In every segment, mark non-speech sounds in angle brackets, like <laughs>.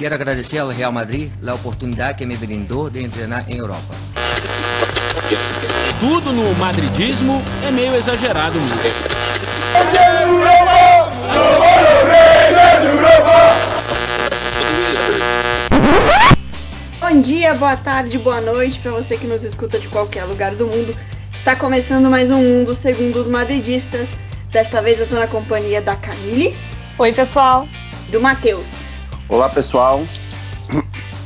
Quero agradecer ao Real Madrid a oportunidade que me brindou de treinar em Europa. Tudo no madridismo é meio exagerado mesmo. Bom dia, boa tarde, boa noite para você que nos escuta de qualquer lugar do mundo. Está começando mais um Mundo Segundo os Madridistas. Desta vez eu tô na companhia da Camille. Oi, pessoal. Do Matheus. Olá, pessoal.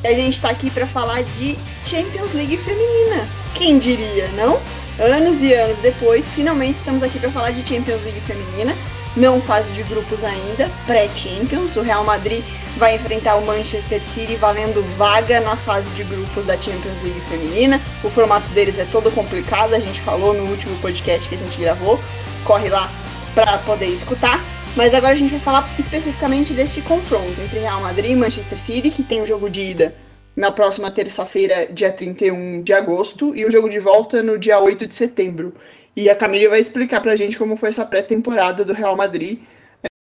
A gente tá aqui para falar de Champions League feminina. Quem diria, não? Anos e anos depois, finalmente estamos aqui para falar de Champions League feminina. Não fase de grupos ainda, pré-Champions. O Real Madrid vai enfrentar o Manchester City valendo vaga na fase de grupos da Champions League feminina. O formato deles é todo complicado, a gente falou no último podcast que a gente gravou. Corre lá para poder escutar. Mas agora a gente vai falar especificamente deste confronto entre Real Madrid e Manchester City, que tem o jogo de ida na próxima terça-feira, dia 31 de agosto, e o jogo de volta no dia 8 de setembro. E a Camille vai explicar pra gente como foi essa pré-temporada do Real Madrid,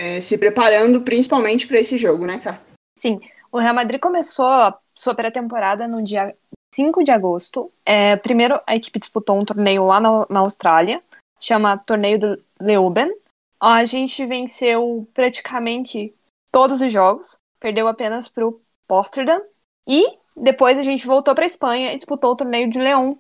é, se preparando principalmente para esse jogo, né, cara? Sim, o Real Madrid começou a sua pré-temporada no dia 5 de agosto. É, primeiro, a equipe disputou um torneio lá na, na Austrália, chama Torneio do Leuben, a gente venceu praticamente todos os jogos, perdeu apenas para o Posterdam. E depois a gente voltou para Espanha e disputou o torneio de Leão.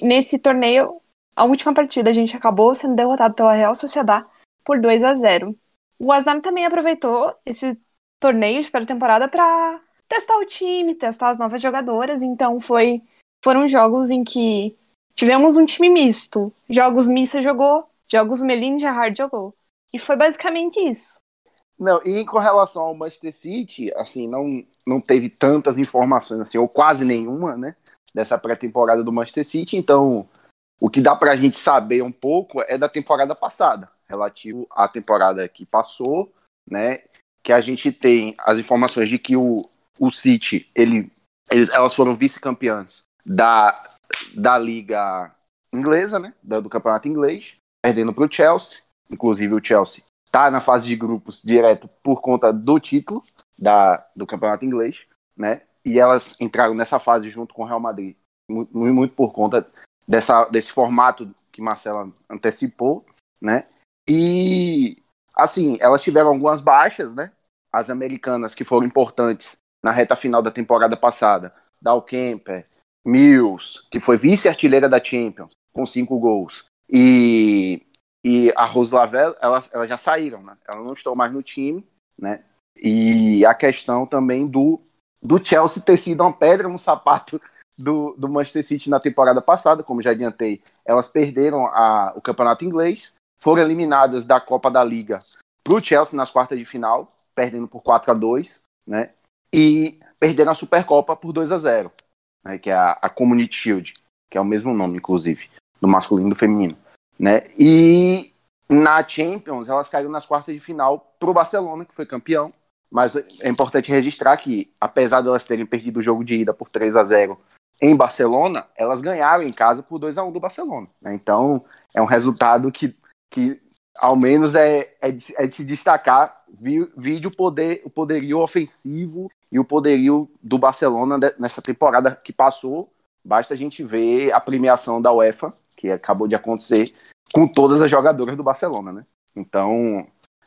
Nesse torneio, a última partida, a gente acabou sendo derrotado pela Real Sociedad por 2 a 0. O Asnam também aproveitou esse torneio de pré-temporada para testar o time, testar as novas jogadoras. Então foi foram jogos em que tivemos um time misto. Jogos Missa jogou, jogos Melin Gerrard jogou. E foi basicamente isso. Não, e com relação ao Manchester City, assim, não, não teve tantas informações, assim, ou quase nenhuma, né, dessa pré-temporada do Manchester City, então o que dá pra gente saber um pouco é da temporada passada, relativo à temporada que passou, né, que a gente tem as informações de que o, o City, ele, eles, elas foram vice-campeãs da, da liga inglesa, né, do campeonato inglês, perdendo para o Chelsea, inclusive o Chelsea está na fase de grupos direto por conta do título da, do campeonato inglês, né? E elas entraram nessa fase junto com o Real Madrid, muito, muito por conta dessa, desse formato que Marcela antecipou, né? E assim, elas tiveram algumas baixas, né? As americanas que foram importantes na reta final da temporada passada, Dal Kemper, Mills, que foi vice-artilheira da Champions, com cinco gols, e e a Rose Lavelle, elas, elas já saíram, né? Elas não estão mais no time, né? E a questão também do, do Chelsea ter sido uma pedra no sapato do, do Manchester City na temporada passada, como já adiantei, elas perderam a, o campeonato inglês, foram eliminadas da Copa da Liga para o Chelsea nas quartas de final, perdendo por 4 a 2 né? E perderam a Supercopa por 2 a 0 né? Que é a, a Community Shield, que é o mesmo nome, inclusive, do masculino e do feminino né? E na Champions elas caíram nas quartas de final para o Barcelona, que foi campeão. Mas é importante registrar que, apesar de elas terem perdido o jogo de ida por 3 a 0 em Barcelona, elas ganharam em casa por 2 a 1 do Barcelona. Né? Então, é um resultado que, que ao menos é, é, de, é de se destacar, vídeo poder, o poderio ofensivo e o poderio do Barcelona nessa temporada que passou. Basta a gente ver a premiação da UEFA que acabou de acontecer com todas as jogadoras do Barcelona, né? Então,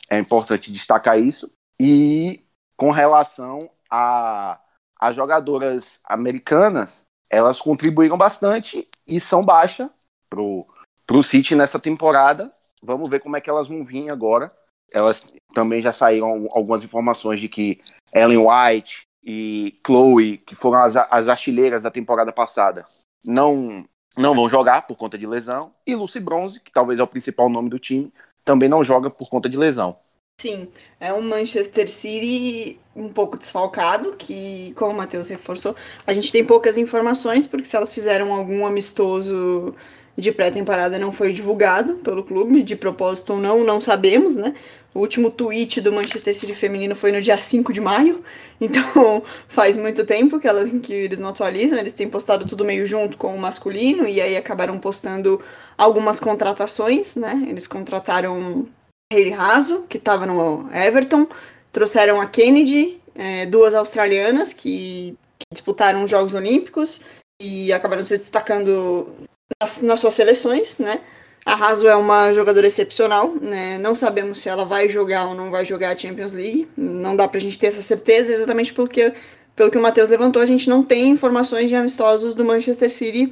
é importante destacar isso. E com relação a, a jogadoras americanas, elas contribuíram bastante e são baixas pro, pro City nessa temporada. Vamos ver como é que elas vão vir agora. Elas também já saíram algumas informações de que Ellen White e Chloe, que foram as, as artilheiras da temporada passada, não não vão jogar por conta de lesão. E Lucy Bronze, que talvez é o principal nome do time, também não joga por conta de lesão. Sim, é um Manchester City um pouco desfalcado, que, como o Matheus reforçou, a gente tem poucas informações, porque se elas fizeram algum amistoso de pré-temporada não foi divulgado pelo clube, de propósito ou não, não sabemos, né? O último tweet do Manchester City feminino foi no dia 5 de maio, <laughs> então faz muito tempo que, elas, que eles não atualizam, eles têm postado tudo meio junto com o masculino, e aí acabaram postando algumas contratações, né? Eles contrataram Hayley Raso, que estava no Everton, trouxeram a Kennedy, é, duas australianas que, que, disputaram os Jogos Olímpicos e acabaram se destacando nas, nas suas seleções, né? A Raso é uma jogadora excepcional, né? Não sabemos se ela vai jogar ou não vai jogar a Champions League. Não dá pra gente ter essa certeza, exatamente porque, pelo que o Matheus levantou, a gente não tem informações de amistosos do Manchester City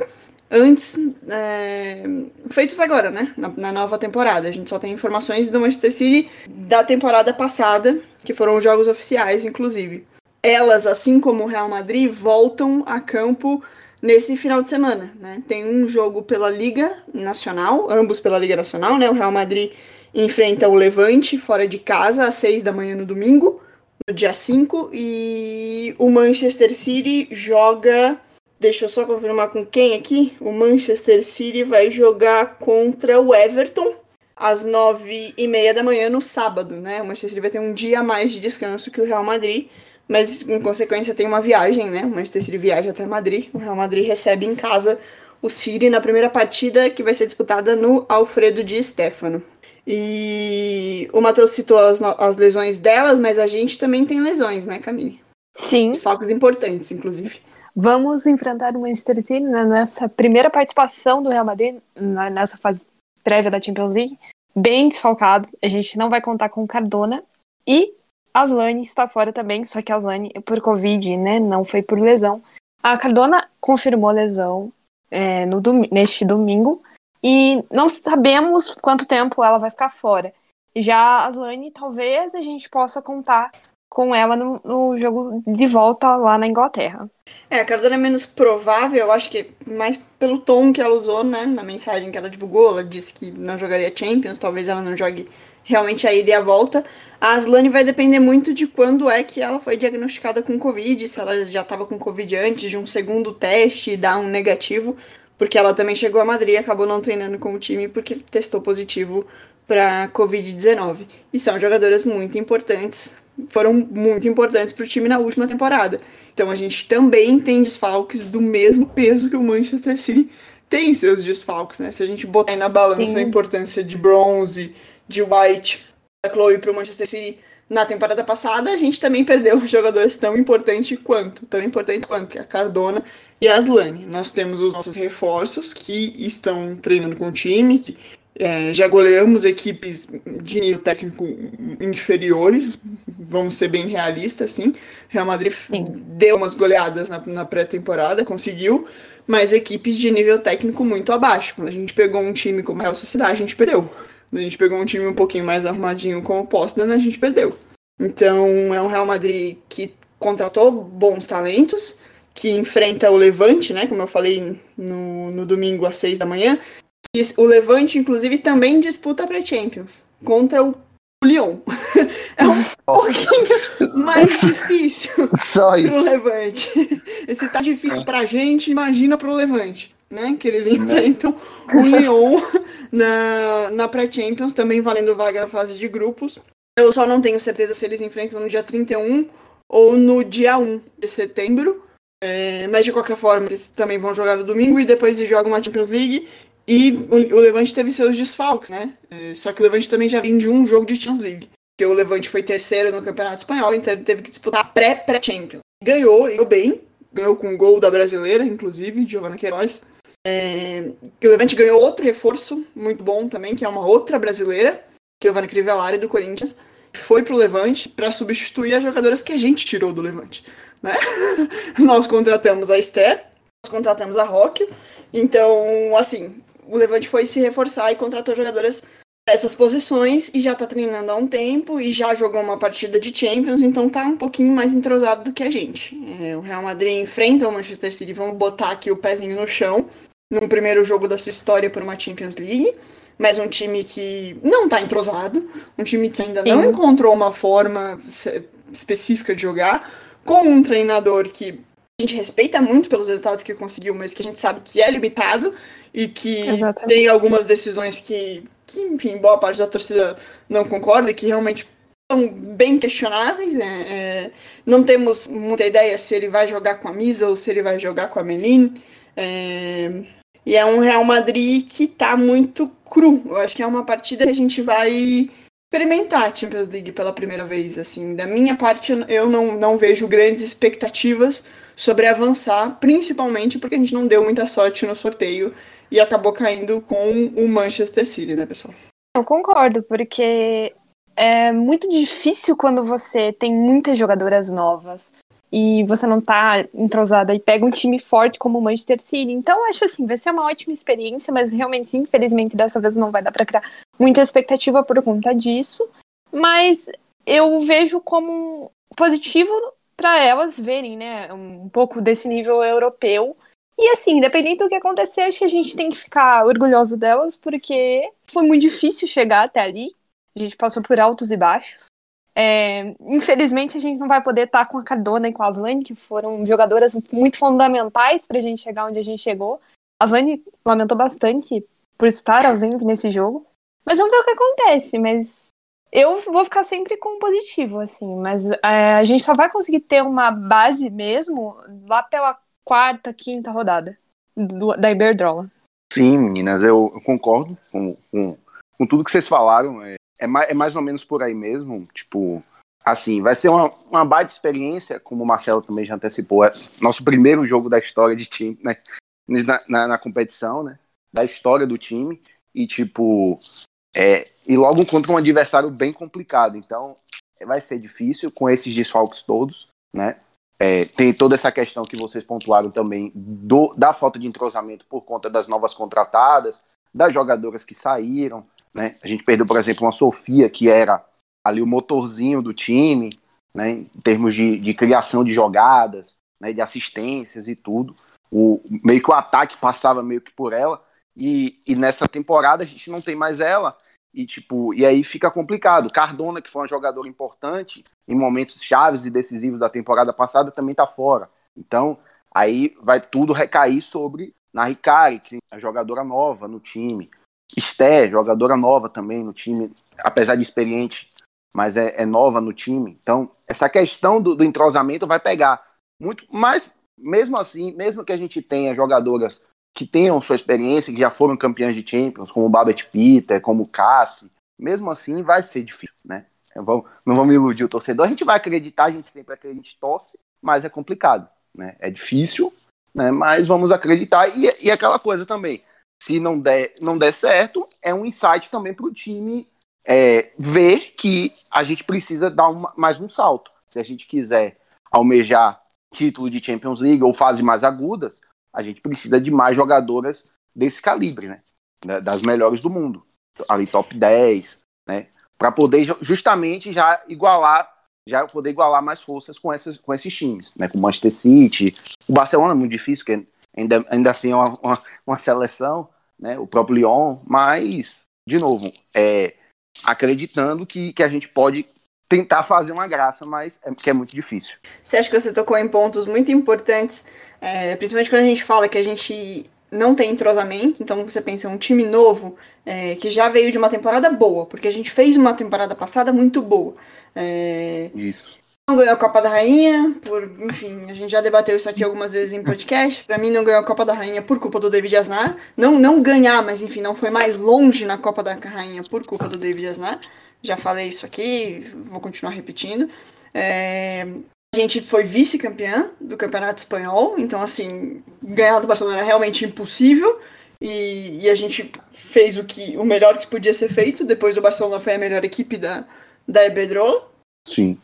antes, é, feitos agora, né? Na, na, nova temporada. A gente só tem informações do Manchester City da temporada passada, que foram os jogos oficiais, inclusive. Elas, assim como o Real Madrid, voltam a campo nesse final de semana, né? Tem um jogo pela Liga Nacional, ambos pela Liga Nacional, né? O Real Madrid enfrenta o Levante fora de casa às seis da manhã no domingo, no dia 5, e o Manchester City joga Deixa eu só confirmar com quem aqui. O Manchester City vai jogar contra o Everton às nove e meia da manhã no sábado, né? O Manchester City vai ter um dia a mais de descanso que o Real Madrid, mas em consequência tem uma viagem, né? O Manchester City viaja até Madrid. O Real Madrid recebe em casa o City na primeira partida que vai ser disputada no Alfredo Di Stefano. E o Matheus citou as, as lesões delas, mas a gente também tem lesões, né, Camille? Sim. Os focos importantes, inclusive. Vamos enfrentar o Manchester City nessa primeira participação do Real Madrid, nessa fase prévia da Champions League, bem desfalcado. A gente não vai contar com Cardona. E Aslane está fora também, só que Aslane é por Covid, né? Não foi por lesão. A Cardona confirmou lesão é, no dom neste domingo e não sabemos quanto tempo ela vai ficar fora. Já a Aslane, talvez a gente possa contar com ela no, no, jogo de volta lá na Inglaterra. É, a Cardona é menos provável, eu acho que mais pelo tom que ela usou, né, na mensagem que ela divulgou, ela disse que não jogaria Champions, talvez ela não jogue realmente a ida e a volta. A Aslane vai depender muito de quando é que ela foi diagnosticada com Covid, se ela já estava com Covid antes de um segundo teste e dar um negativo, porque ela também chegou a Madrid e acabou não treinando com o time porque testou positivo para Covid-19. E são jogadoras muito importantes foram muito importantes para o time na última temporada. Então a gente também tem desfalques do mesmo peso que o Manchester City tem seus desfalques, né? Se a gente botar aí na balança Sim. a importância de Bronze, de White, da Chloe para o Manchester City na temporada passada, a gente também perdeu <laughs> jogadores tão importantes quanto, tão importantes quanto, que é a Cardona e a Aslane. Nós temos os nossos reforços que estão treinando com o time, que é, já goleamos equipes de nível técnico inferiores, vamos ser bem realistas, assim. Real Madrid Sim. deu umas goleadas na, na pré-temporada, conseguiu, mas equipes de nível técnico muito abaixo. Quando a gente pegou um time como a Real Sociedade, a gente perdeu. A gente pegou um time um pouquinho mais arrumadinho como o Postman, a gente perdeu. Então é um Real Madrid que contratou bons talentos, que enfrenta o Levante, né? Como eu falei no, no domingo às seis da manhã, o Levante, inclusive, também disputa para Champions contra o Lyon. <laughs> é um pouquinho mais difícil Só isso. pro Levante. Esse tá difícil pra gente, imagina pro Levante, né? Que eles enfrentam o Lyon na, na pré-Champions, também valendo vaga na fase de grupos. Eu só não tenho certeza se eles enfrentam no dia 31 ou no dia 1 de setembro. É, mas de qualquer forma, eles também vão jogar no domingo e depois jogam uma Champions League e o, Levante teve seus desfalques, né? É, só que o Levante também já vem de um jogo de Champions League. Porque o Levante foi terceiro no Campeonato Espanhol, então ele teve que disputar pré-pré-Champions. Ganhou, ganhou bem. Ganhou com o gol da brasileira, inclusive, Giovanna Queiroz. É, o Levante ganhou outro reforço muito bom também, que é uma outra brasileira, Giovanna Crivellari, do Corinthians. Foi pro Levante para substituir as jogadoras que a gente tirou do Levante. Né? <laughs> nós contratamos a Esther, nós contratamos a Roque. Então, assim, o Levante foi se reforçar e contratou jogadoras dessas posições e já tá treinando há um tempo e já jogou uma partida de Champions, então tá um pouquinho mais entrosado do que a gente. É, o Real Madrid enfrenta o Manchester City, vamos botar aqui o pezinho no chão, no primeiro jogo da sua história por uma Champions League, mas um time que não tá entrosado, um time que ainda não encontrou uma forma específica de jogar, com um treinador que a gente respeita muito pelos resultados que conseguiu, mas que a gente sabe que é limitado e que Exatamente. tem algumas decisões que, que, enfim, boa parte da torcida não concorda e que realmente são bem questionáveis. Né? É, não temos muita ideia se ele vai jogar com a Misa ou se ele vai jogar com a Melin. É, e é um Real Madrid que tá muito cru. Eu acho que é uma partida que a gente vai experimentar a Champions League pela primeira vez. Assim, da minha parte, eu não, não vejo grandes expectativas sobre avançar, principalmente porque a gente não deu muita sorte no sorteio e acabou caindo com o Manchester City, né, pessoal? Eu concordo, porque é muito difícil quando você tem muitas jogadoras novas e você não tá entrosada e pega um time forte como o Manchester City. Então, acho assim, vai ser uma ótima experiência, mas realmente, infelizmente, dessa vez não vai dar para criar muita expectativa por conta disso. Mas eu vejo como positivo para elas verem, né, um pouco desse nível europeu. E assim, independente do que acontecer, acho que a gente tem que ficar orgulhoso delas, porque foi muito difícil chegar até ali. A gente passou por altos e baixos. É, infelizmente, a gente não vai poder estar com a Cardona e com a Aslane, que foram jogadoras muito fundamentais para a gente chegar onde a gente chegou. A Aslane lamentou bastante por estar ausente nesse jogo. Mas vamos ver o que acontece. Mas eu vou ficar sempre com positivo, assim. Mas é, a gente só vai conseguir ter uma base mesmo lá pela quarta, quinta rodada do, da Iberdrola. Sim, meninas, eu, eu concordo com, com, com, tudo que vocês falaram. É, é mais, é mais ou menos por aí mesmo. Tipo, assim, vai ser uma, uma baita experiência, como o Marcelo também já antecipou. É nosso primeiro jogo da história de time, né? Na, na, na competição, né? Da história do time. E, tipo, é, e logo contra um adversário bem complicado. Então, vai ser difícil com esses desfalques todos, né? É, tem toda essa questão que vocês pontuaram também do, da falta de entrosamento por conta das novas contratadas, das jogadoras que saíram, né? A gente perdeu, por exemplo, uma Sofia, que era ali o motorzinho do time, né? em termos de, de criação de jogadas, né? de assistências e tudo. O, meio que o ataque passava meio que por ela. E, e nessa temporada a gente não tem mais ela. E, tipo, e aí fica complicado. Cardona, que foi uma jogadora importante em momentos chaves e decisivos da temporada passada, também tá fora. Então, aí vai tudo recair sobre na Ricari, que é jogadora nova no time. Esté, jogadora nova também no time, apesar de experiente, mas é, é nova no time. Então, essa questão do, do, entrosamento vai pegar muito, mas mesmo assim, mesmo que a gente tenha jogadoras que tenham sua experiência, que já foram campeãs de Champions, como Babette Peter, como Cassie, mesmo assim vai ser difícil, né? Não vamos iludir o torcedor, a gente vai acreditar, a gente sempre acredita, a gente torce, mas é complicado, né? É difícil, né? Mas vamos acreditar e, e aquela coisa também se não der, não der certo, é um insight também para o time é, ver que a gente precisa dar uma, mais um salto. Se a gente quiser almejar título de Champions League ou fases mais agudas, a gente precisa de mais jogadoras desse calibre, né? Das melhores do mundo. Ali top 10, né? Para poder justamente já igualar, já poder igualar mais forças com, essas, com esses times, né? Com o Manchester City. O Barcelona é muito difícil, porque ainda, ainda assim é uma, uma, uma seleção, né? O próprio Lyon, mas, de novo, é, acreditando que, que a gente pode tentar fazer uma graça, mas é, que é muito difícil. Você acha que você tocou em pontos muito importantes, é, principalmente quando a gente fala que a gente não tem entrosamento, então você pensa um time novo é, que já veio de uma temporada boa, porque a gente fez uma temporada passada muito boa. É, Isso não ganhou a Copa da Rainha, por, enfim, a gente já debateu isso aqui algumas vezes em podcast. Para mim, não ganhou a Copa da Rainha por culpa do David Asnar. Não, não ganhar, mas enfim, não foi mais longe na Copa da Rainha por culpa do David Asnar. Já falei isso aqui, vou continuar repetindo. É, a gente foi vice-campeã do Campeonato Espanhol, então, assim, ganhar do Barcelona era realmente impossível. E, e, a gente fez o que o melhor que podia ser feito. Depois o Barcelona foi a melhor equipe da, da Ebedrola. Sim.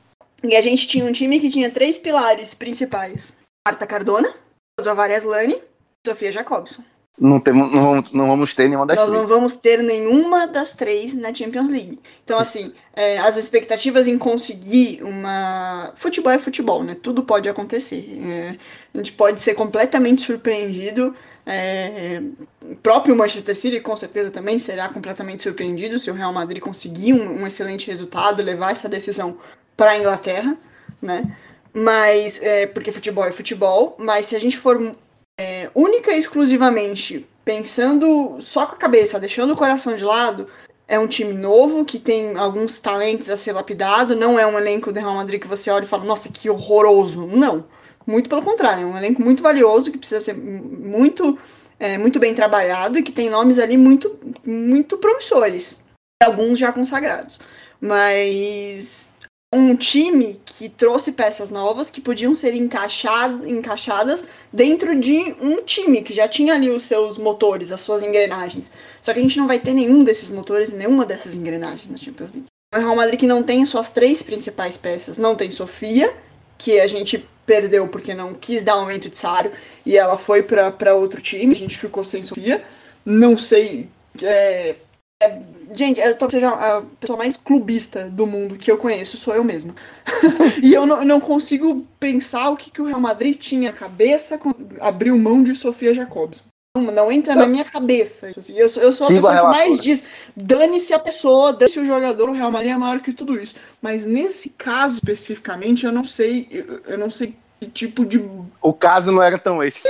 E a gente tinha um time que tinha três pilares principais: Marta Cardona, Zovaria Aslani e Sofia Jacobson. Não, temos, não, vamos, não vamos ter nenhuma das Nós três. não vamos ter nenhuma das três na Champions League. Então, assim, é, as expectativas em conseguir uma. Futebol é futebol, né? Tudo pode acontecer. É, a gente pode ser completamente surpreendido. É, o próprio Manchester City, com certeza, também será completamente surpreendido se o Real Madrid conseguir um, um excelente resultado, levar essa decisão para a Inglaterra, né? Mas, é, porque futebol é futebol, mas se a gente for é, única e exclusivamente pensando só com a cabeça, deixando o coração de lado, é um time novo que tem alguns talentos a ser lapidado, não é um elenco do Real Madrid que você olha e fala, nossa, que horroroso. Não. Muito pelo contrário, é um elenco muito valioso que precisa ser muito, é, muito bem trabalhado e que tem nomes ali muito, muito promissores, alguns já consagrados. mas um time que trouxe peças novas que podiam ser encaixado, encaixadas dentro de um time que já tinha ali os seus motores, as suas engrenagens. Só que a gente não vai ter nenhum desses motores, nenhuma dessas engrenagens na Champions League. O Real Madrid que não tem suas três principais peças, não tem Sofia, que a gente perdeu porque não quis dar aumento de salário e ela foi para outro time, a gente ficou sem Sofia. Não sei. É, é, gente, eu tô seja a pessoa mais clubista do mundo que eu conheço, sou eu mesma. <laughs> e eu não, não, consigo pensar o que, que o Real Madrid tinha a cabeça quando abriu mão de Sofia Jacobs. Não, não entra na minha cabeça. Assim, eu, sou, eu sou a pessoa a que mais diz: dane-se a pessoa, dane-se o jogador, o Real Madrid é maior que tudo isso. Mas nesse caso especificamente, eu não sei, eu, eu não sei que tipo de. O caso não era tão esse.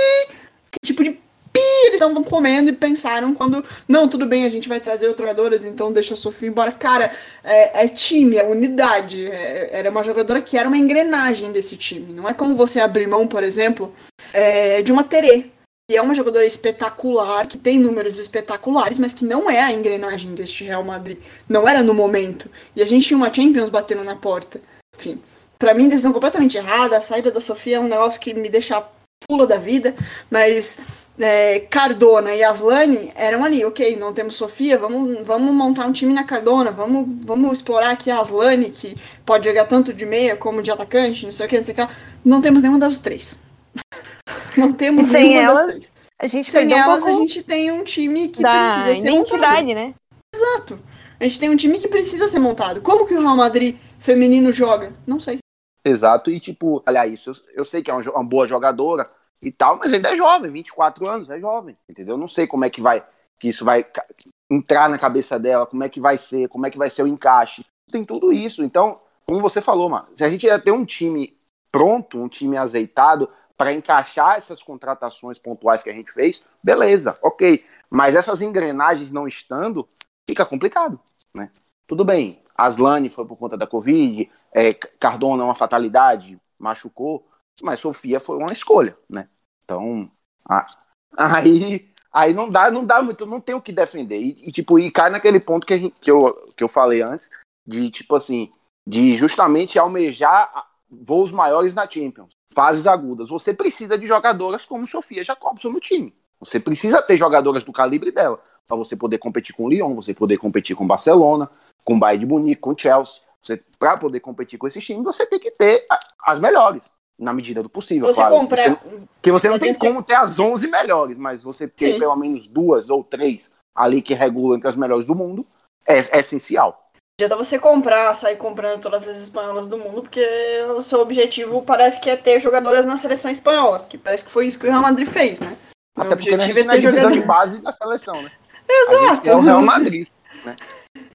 Que tipo de eles estavam comendo e pensaram quando, não, tudo bem, a gente vai trazer outros jogadores, então deixa a Sofia embora. Cara, é, é time, é unidade. É, era uma jogadora que era uma engrenagem desse time. Não é como você abrir mão, por exemplo, é, de uma Terê, que é uma jogadora espetacular, que tem números espetaculares, mas que não é a engrenagem deste Real Madrid. Não era no momento. E a gente tinha uma Champions batendo na porta. Enfim, para mim, decisão completamente errada. A saída da Sofia é um negócio que me deixa pula da vida, mas é, Cardona e Aslane eram ali, ok, não temos Sofia, vamos, vamos montar um time na Cardona, vamos, vamos explorar aqui a Aslane, que pode jogar tanto de meia como de atacante, não sei o que, não sei o que. Não temos nenhuma das três. <laughs> Não temos e sem nenhuma elas, das três. A gente sem um elas, a gente tem um time que da precisa ser montado. né? Exato. A gente tem um time que precisa ser montado. Como que o Real Madrid feminino joga? Não sei. Exato, e tipo, aliás, eu, eu sei que é uma boa jogadora, e tal, mas ainda é jovem, 24 anos, é jovem, entendeu? Não sei como é que vai, que isso vai entrar na cabeça dela, como é que vai ser, como é que vai ser o encaixe. Tem tudo isso. Então, como você falou, mano, se a gente ia ter um time pronto, um time azeitado para encaixar essas contratações pontuais que a gente fez, beleza, ok. Mas essas engrenagens não estando, fica complicado, né? Tudo bem, Aslane foi por conta da Covid, é, Cardona é uma fatalidade, machucou, mas Sofia foi uma escolha, né? Então, a, aí, aí não dá, não dá muito, não tem o que defender. E, e, tipo, e cai naquele ponto que, gente, que, eu, que eu falei antes, de tipo assim, de justamente almejar voos maiores na Champions, fases agudas. Você precisa de jogadoras como Sofia Jacobson no time. Você precisa ter jogadoras do calibre dela para você poder competir com o Lyon, você poder competir com o Barcelona, com o Bayern de Munique, com o Chelsea. Para poder competir com esses times, você tem que ter as melhores na medida do possível. Você claro. comprar. Você, que você não tem como ter as 11 melhores, mas você ter Sim. pelo menos duas ou três ali que regulam entre as melhores do mundo é, é essencial. Adianta você comprar, sair comprando todas as espanholas do mundo, porque o seu objetivo parece que é ter jogadoras na seleção espanhola, que parece que foi isso que o Real Madrid fez, né? Até porque a gente é ter divisão de base da seleção, né? <laughs> Exato. é o Real Madrid, né?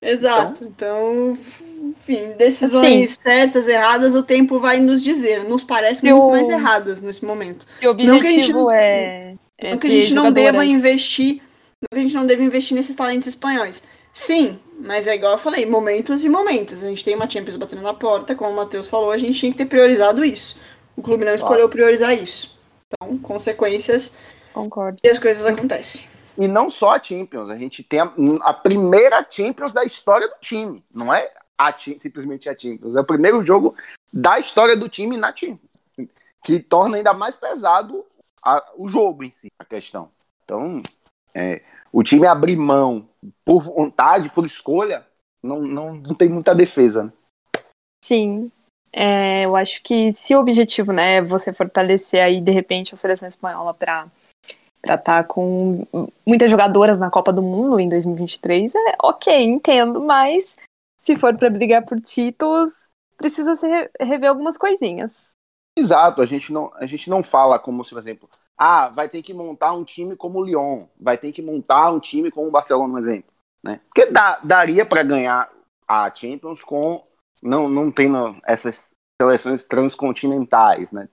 Exato. Então, então enfim, decisões assim, certas, erradas, o tempo vai nos dizer. Nos parece muito o... mais erradas nesse momento. o objetivo não que a gente não, é, é. Não que a gente não deva investir. Não que a gente não deva investir nesses talentos espanhóis. Sim, mas é igual eu falei, momentos e momentos. A gente tem uma Champions batendo na porta, como o Matheus falou, a gente tinha que ter priorizado isso. O clube não escolheu priorizar isso. Então, consequências. Concordo. E as coisas acontecem. E não só a Champions, a gente tem a, a, primeira Champions da história do time. Não é a, simplesmente a Champions. É o primeiro jogo da história do time na Champions. Que torna ainda mais pesado a, o jogo em si, a questão. Então, é, o time abrir mão por vontade, por escolha, não, não, não tem muita defesa. Né? Sim. É, eu acho que se o objetivo né, é você fortalecer aí, de repente, a seleção espanhola para para estar tá com muitas jogadoras na Copa do Mundo em 2023, é ok, entendo, mas se for para brigar por títulos, precisa se rever algumas coisinhas. Exato, a gente não, a gente não fala como por exemplo, ah, vai ter que montar um time como o Lyon, vai ter que montar um time como o Barcelona, um exemplo, né? Porque dá, daria para ganhar a Champions com não não tendo essas seleções transcontinentais, né?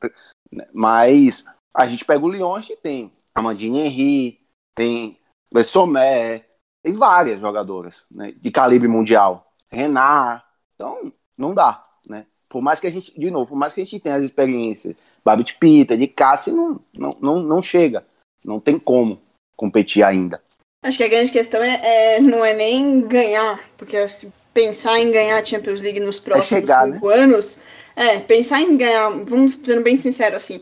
Mas a gente pega o Lyon, a gente tem Amandine Henry, tem Sommer, tem várias jogadoras né, de calibre mundial. Renar. Então, não dá, né? Por mais que a gente, de novo, por mais que a gente tenha as experiências, Babit Pita, de Cassi, não, não, não, não chega. Não tem como competir ainda. Acho que a grande questão é, é, não é nem ganhar, porque acho que pensar em ganhar a Champions League nos próximos chegar, cinco anos, é, pensar em ganhar, vamos sendo bem sincero assim,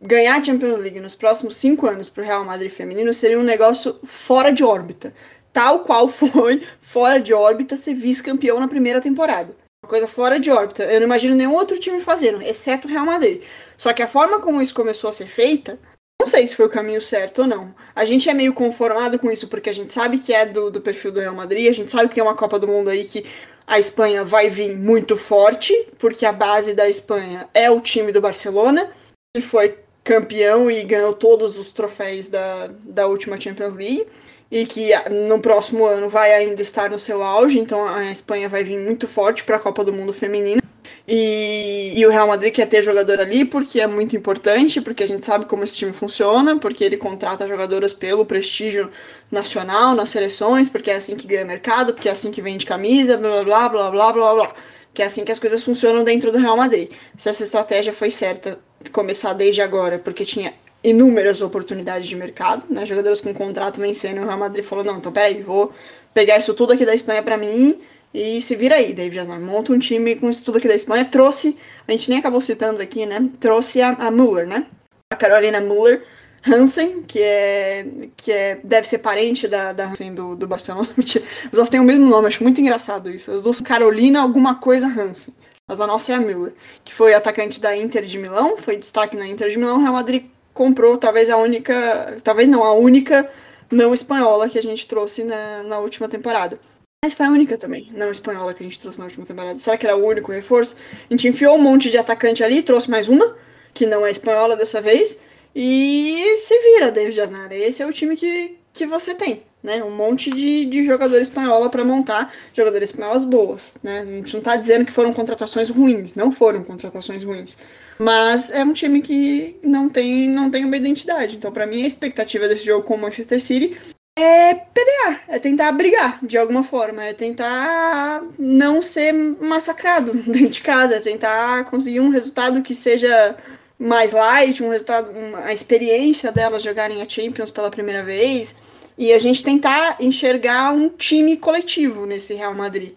ganhar a Champions League nos próximos cinco anos para o Real Madrid feminino seria um negócio fora de órbita, tal qual <laughs> foi fora de órbita ser vice-campeão na primeira temporada. Uma coisa fora de órbita. Eu não imagino nenhum outro time fazendo, exceto o Real Madrid. Só que a forma como isso começou a ser feita, não sei se foi o caminho certo ou não. A gente é meio conformado com isso porque a gente sabe que é do, do perfil do Real Madrid, a gente sabe que tem uma Copa do Mundo aí que a Espanha vai vir muito forte, porque a base da Espanha é o time do Barcelona, que foi campeão e ganhou todos os troféus da, da última Champions League e que no próximo ano vai ainda estar no seu auge, então a Espanha vai vir muito forte para a Copa do Mundo Feminina. E, e, o Real Madrid quer ter jogador ali porque é muito importante, porque a gente sabe como esse time funciona, porque ele contrata jogadoras pelo prestígio nacional nas seleções, porque é assim que ganha mercado, porque é assim que vende camisa, blá blá blá blá blá blá. Que é assim que as coisas funcionam dentro do Real Madrid. Se essa estratégia foi certa começar desde agora, porque tinha inúmeras oportunidades de mercado, né? Jogadores com contrato vencendo, o Real Madrid falou: não, então peraí, vou pegar isso tudo aqui da Espanha para mim e se vira aí, David Jasnar. Monta um time com isso tudo aqui da Espanha. Trouxe, a gente nem acabou citando aqui, né? Trouxe a, a Müller, né? A Carolina Müller Hansen, que é, que é deve ser parente da, da Hansen do, do Barcelona. <laughs> Elas têm o mesmo nome, acho muito engraçado isso. As duas Carolina alguma coisa Hansen. Mas a nossa é a Müller, que foi atacante da Inter de Milão, foi destaque na Inter de Milão. Real Madrid comprou talvez a única, talvez não, a única não espanhola que a gente trouxe na, na última temporada. Mas foi a única também, não espanhola que a gente trouxe na última temporada. Será que era o único reforço? A gente enfiou um monte de atacante ali, trouxe mais uma, que não é espanhola dessa vez, e se vira, David Jasnara. Esse é o time que, que você tem, né? Um monte de, de jogador espanhola para montar, jogadores espanholas boas, né? A gente não tá dizendo que foram contratações ruins, não foram contratações ruins. Mas é um time que não tem, não tem uma identidade. Então, para mim, a expectativa desse jogo com o Manchester City é pelear, é tentar brigar de alguma forma, é tentar não ser massacrado <laughs> dentro de casa, é tentar conseguir um resultado que seja mais light, um resultado, uma, a experiência delas jogarem a Champions pela primeira vez e a gente tentar enxergar um time coletivo nesse Real Madrid.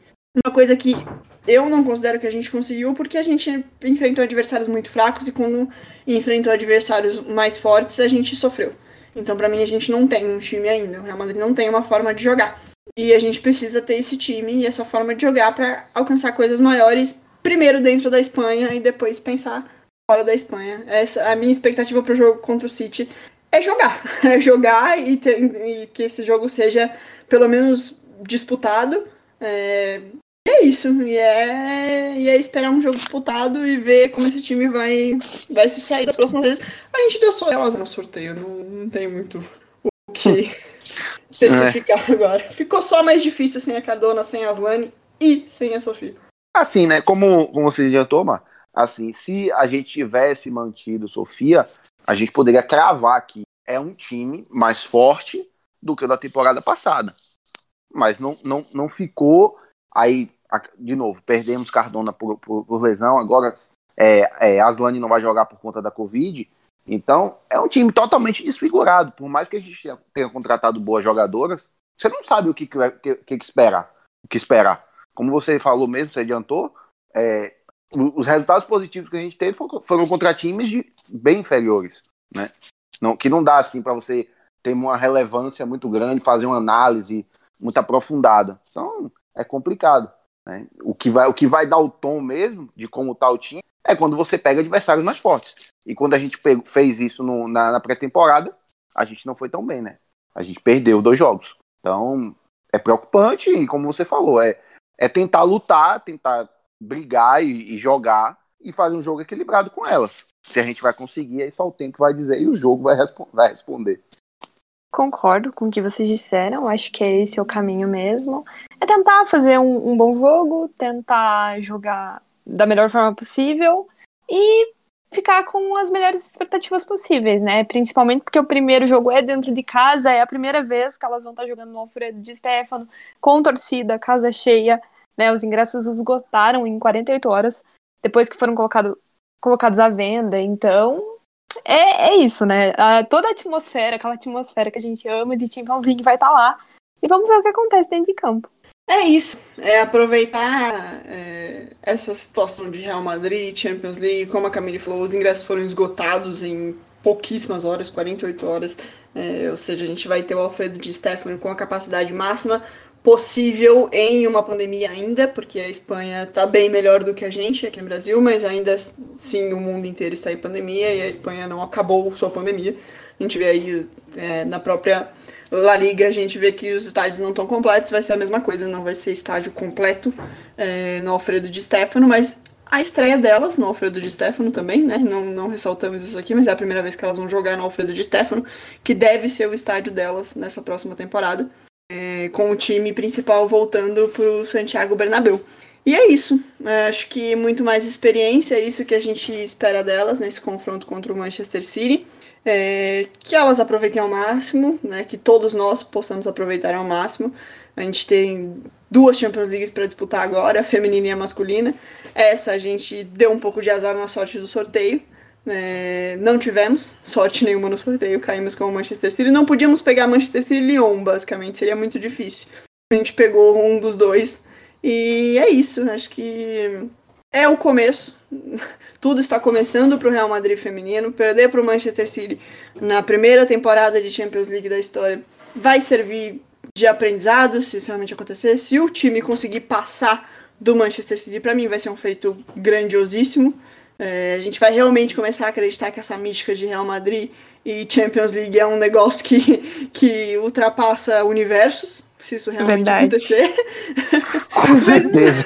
Uma coisa que eu não considero que a gente conseguiu porque a gente enfrentou adversários muito fracos e quando enfrentou adversários mais fortes a gente sofreu. Então, para mim, a gente não tem um time ainda. O Real Madrid não tem uma forma de jogar. E a gente precisa ter esse time e essa forma de jogar para alcançar coisas maiores, primeiro dentro da Espanha e depois pensar fora da Espanha. Essa a minha expectativa para o jogo contra o City é jogar, <laughs> é jogar e, ter, e que esse jogo seja pelo menos disputado. É, é isso. E é, e é esperar um jogo disputado e ver como esse time vai, vai se sair das próximas vezes. A gente deu só elas no sorteio, não, não tem muito o que <laughs> especificar é. agora. Ficou só mais difícil sem a Cardona, sem a Aslane e sem a Sofia. Assim, né? Como, como você adiantou, Mar, assim, se a gente tivesse mantido Sofia, a gente poderia cravar que é um time mais forte do que o da temporada passada. Mas não, não, não ficou. Aí de novo, perdemos Cardona por, por, por lesão, agora é, é, Aslane não vai jogar por conta da Covid. Então, é um time totalmente desfigurado. Por mais que a gente tenha contratado boas jogadoras, você não sabe o que, que, que, que esperar. O que esperar. Como você falou mesmo, você adiantou, é, os resultados positivos que a gente teve foram, contra times de, bem inferiores. Né? Não, que não dá assim para você ter uma relevância muito grande, fazer uma análise muito aprofundada. Então, é complicado. Né? O, que vai, o que vai dar o tom mesmo de como está o time é quando você pega adversários mais fortes. E quando a gente pegou, fez isso no, na, na pré-temporada, a gente não foi tão bem, né? A gente perdeu dois jogos. Então, é preocupante e, como você falou, é, é tentar lutar, tentar brigar e, e, jogar e fazer um jogo equilibrado com elas. Se a gente vai conseguir, aí só o tempo vai dizer e o jogo vai, respo vai responder. Concordo com o que vocês disseram, acho que é esse o caminho mesmo. É tentar fazer um, um bom jogo, tentar jogar da melhor forma possível e ficar com as melhores expectativas possíveis, né? Principalmente porque o primeiro jogo é dentro de casa, é a primeira vez que elas vão estar jogando no Alfredo de Stefano, com torcida, casa cheia, né? Os ingressos esgotaram em 48 horas depois que foram colocado, colocados à venda, então é, é isso, né? A, toda a atmosfera, aquela atmosfera que a gente ama de Champions League vai estar tá lá. E vamos ver o que acontece dentro de campo. É isso, é aproveitar é, essa situação de Real Madrid, Champions League, como a Camille falou, os ingressos foram esgotados em pouquíssimas horas, 48 horas, é, ou seja, a gente vai ter o Alfredo de Stefano com a capacidade máxima possível em uma pandemia ainda, porque a Espanha está bem melhor do que a gente aqui no Brasil, mas ainda assim o mundo inteiro está em pandemia e a Espanha não acabou sua pandemia. A gente vê aí é, na própria La Liga a gente vê que os estádios não estão completos, vai ser a mesma coisa, não vai ser estádio completo é, no Alfredo de Stefano, mas a estreia delas no Alfredo de Stefano também, né? Não, não ressaltamos isso aqui, mas é a primeira vez que elas vão jogar no Alfredo de Stefano, que deve ser o estádio delas nessa próxima temporada, é, com o time principal voltando para o Santiago Bernabéu. E é isso. É, acho que muito mais experiência, é isso que a gente espera delas nesse confronto contra o Manchester City é, que elas aproveitem ao máximo, né, que todos nós possamos aproveitar ao máximo. A gente tem duas Champions Leagues para disputar agora, a feminina e a masculina. Essa a gente deu um pouco de azar na sorte do sorteio. É, não tivemos sorte nenhuma no sorteio, caímos com o Manchester City. Não podíamos pegar Manchester City e Lyon, basicamente, seria muito difícil. A gente pegou um dos dois. E é isso, acho que é o começo <laughs> tudo está começando para o Real Madrid feminino. Perder para o Manchester City na primeira temporada de Champions League da história vai servir de aprendizado se isso realmente acontecer. Se o time conseguir passar do Manchester City, para mim vai ser um feito grandiosíssimo. É, a gente vai realmente começar a acreditar que essa mística de Real Madrid e Champions League é um negócio que, que ultrapassa universos, se isso realmente Verdade. acontecer. Com certeza.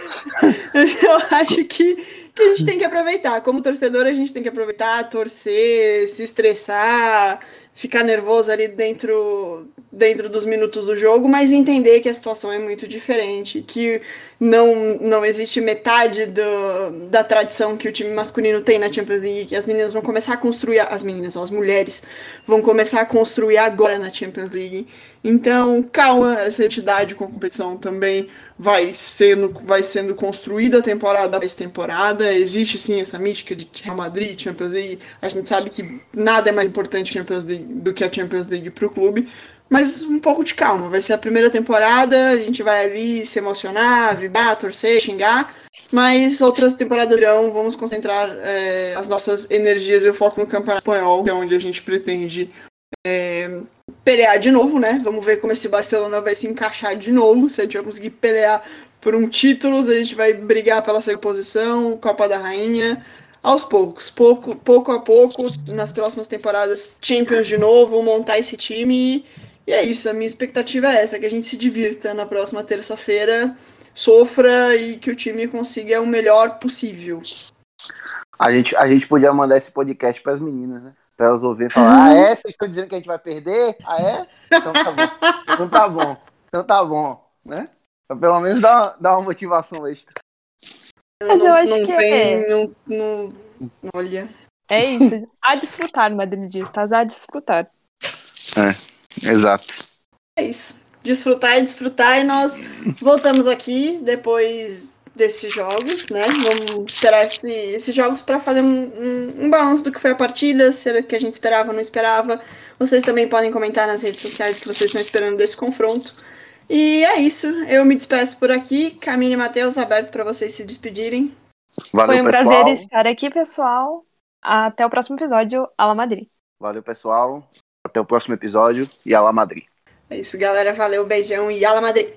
Mas eu acho que que a gente tem que aproveitar. Como torcedor, a gente tem que aproveitar, torcer, se estressar, ficar nervoso ali dentro, dentro dos minutos do jogo, mas entender que a situação é muito diferente, que não, não existe metade do, da tradição que o time masculino tem na Champions League, que as meninas vão começar a construir, as meninas, as mulheres, vão começar a construir agora na Champions League. Então, calma, essa entidade com a competição também vai sendo, vai sendo construída temporada após temporada. Existe sim essa mística de Real Madrid, Champions League. A gente sabe que nada é mais importante do que a Champions League para o clube. Mas um pouco de calma. Vai ser a primeira temporada, a gente vai ali se emocionar, vibrar, torcer, xingar. Mas outras temporadas virão, vamos concentrar é, as nossas energias e o foco no Campeonato Espanhol, que é onde a gente pretende é, pelear de novo, né? Vamos ver como esse Barcelona vai se encaixar de novo. Se a gente vai conseguir pelear por um título, a gente vai brigar pela segunda posição, Copa da Rainha. Aos poucos, pouco, pouco a pouco, nas próximas temporadas, Champions de novo, montar esse time. E é isso, a minha expectativa é essa, que a gente se divirta na próxima terça-feira, sofra e que o time consiga o melhor possível. A gente, a gente podia mandar esse podcast para as meninas, né? Pra elas ouvirem e falar, ah, é? Vocês estão dizendo que a gente vai perder? Ah, é? Então tá bom. Então tá bom. Então tá bom, né? Pra pelo menos dar, dar uma motivação extra. Mas eu acho que tem, é. Não, não, olha. É isso. A desfrutar, madridistas, a desfrutar. É, exato. É isso. Desfrutar e desfrutar. E nós voltamos aqui depois desses jogos, né? Vamos esperar esse, esses jogos para fazer um, um, um, balanço do que foi a partida, se era o que a gente esperava ou não esperava. Vocês também podem comentar nas redes sociais o que vocês estão esperando desse confronto. E é isso. Eu me despeço por aqui. Camille e Matheus, aberto para vocês se despedirem. Valeu, foi um pessoal. prazer estar aqui, pessoal. Até o próximo episódio, Ala Madrid. Valeu, pessoal. Até o próximo episódio e Ala Madrid. É isso, galera. Valeu, beijão e Ala Madrid.